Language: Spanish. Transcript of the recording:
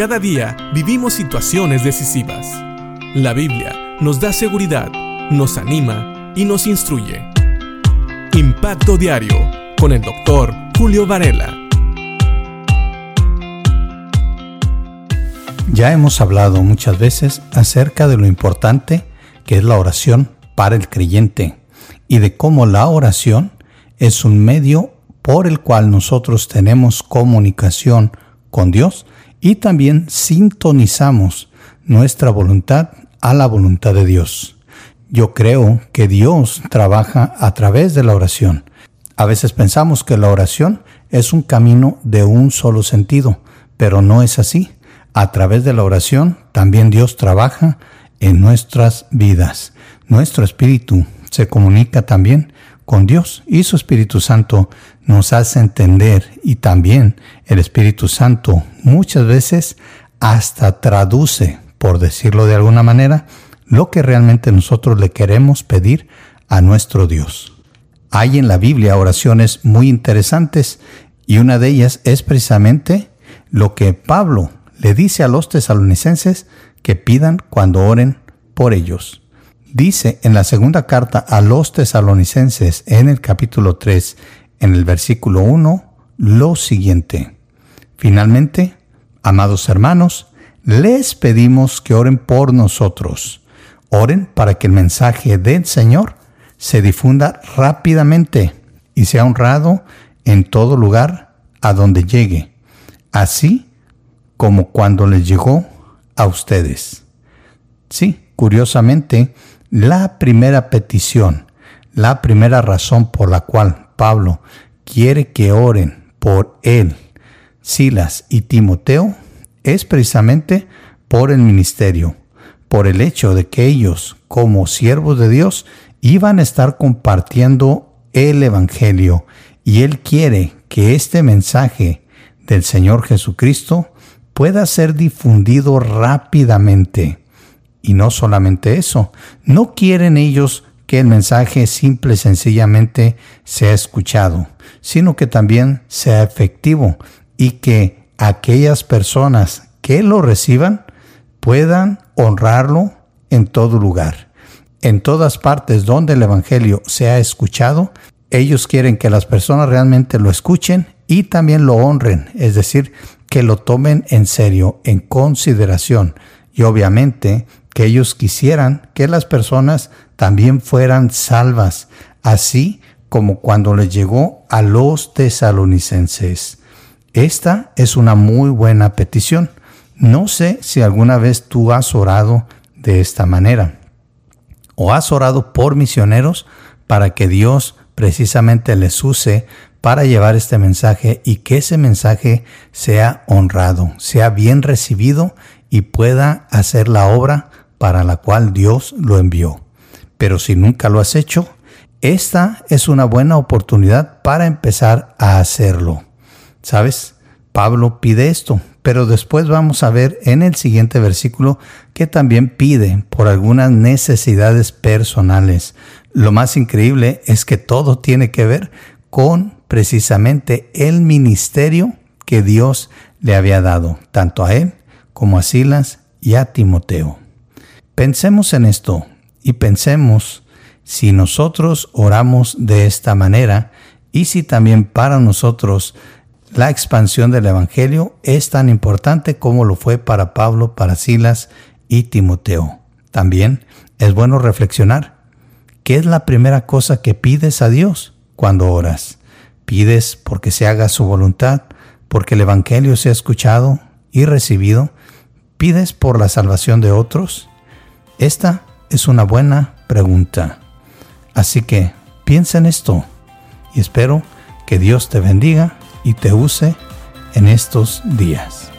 Cada día vivimos situaciones decisivas. La Biblia nos da seguridad, nos anima y nos instruye. Impacto Diario con el doctor Julio Varela. Ya hemos hablado muchas veces acerca de lo importante que es la oración para el creyente y de cómo la oración es un medio por el cual nosotros tenemos comunicación con Dios y también sintonizamos nuestra voluntad a la voluntad de Dios. Yo creo que Dios trabaja a través de la oración. A veces pensamos que la oración es un camino de un solo sentido, pero no es así. A través de la oración también Dios trabaja en nuestras vidas. Nuestro espíritu se comunica también con Dios y su Espíritu Santo nos hace entender y también el Espíritu Santo muchas veces hasta traduce, por decirlo de alguna manera, lo que realmente nosotros le queremos pedir a nuestro Dios. Hay en la Biblia oraciones muy interesantes y una de ellas es precisamente lo que Pablo le dice a los tesalonicenses que pidan cuando oren por ellos. Dice en la segunda carta a los tesalonicenses en el capítulo 3, en el versículo 1, lo siguiente. Finalmente, amados hermanos, les pedimos que oren por nosotros. Oren para que el mensaje del Señor se difunda rápidamente y sea honrado en todo lugar a donde llegue, así como cuando les llegó a ustedes. Sí, curiosamente, la primera petición, la primera razón por la cual Pablo quiere que oren por él, Silas y Timoteo, es precisamente por el ministerio, por el hecho de que ellos, como siervos de Dios, iban a estar compartiendo el Evangelio y Él quiere que este mensaje del Señor Jesucristo pueda ser difundido rápidamente. Y no solamente eso, no quieren ellos que el mensaje simple y sencillamente sea escuchado, sino que también sea efectivo y que aquellas personas que lo reciban puedan honrarlo en todo lugar. En todas partes donde el Evangelio sea escuchado, ellos quieren que las personas realmente lo escuchen y también lo honren, es decir, que lo tomen en serio, en consideración. Y obviamente que ellos quisieran que las personas también fueran salvas, así como cuando les llegó a los tesalonicenses. Esta es una muy buena petición. No sé si alguna vez tú has orado de esta manera o has orado por misioneros para que Dios precisamente les use para llevar este mensaje y que ese mensaje sea honrado, sea bien recibido y pueda hacer la obra para la cual Dios lo envió. Pero si nunca lo has hecho, esta es una buena oportunidad para empezar a hacerlo. ¿Sabes? Pablo pide esto, pero después vamos a ver en el siguiente versículo que también pide por algunas necesidades personales. Lo más increíble es que todo tiene que ver con precisamente el ministerio que Dios le había dado, tanto a él como a Silas y a Timoteo. Pensemos en esto y pensemos si nosotros oramos de esta manera y si también para nosotros la expansión del Evangelio es tan importante como lo fue para Pablo, para Silas y Timoteo. También es bueno reflexionar. ¿Qué es la primera cosa que pides a Dios cuando oras? ¿Pides porque se haga su voluntad, porque el Evangelio sea escuchado y recibido? ¿Pides por la salvación de otros? Esta es una buena pregunta. Así que piensa en esto y espero que Dios te bendiga y te use en estos días.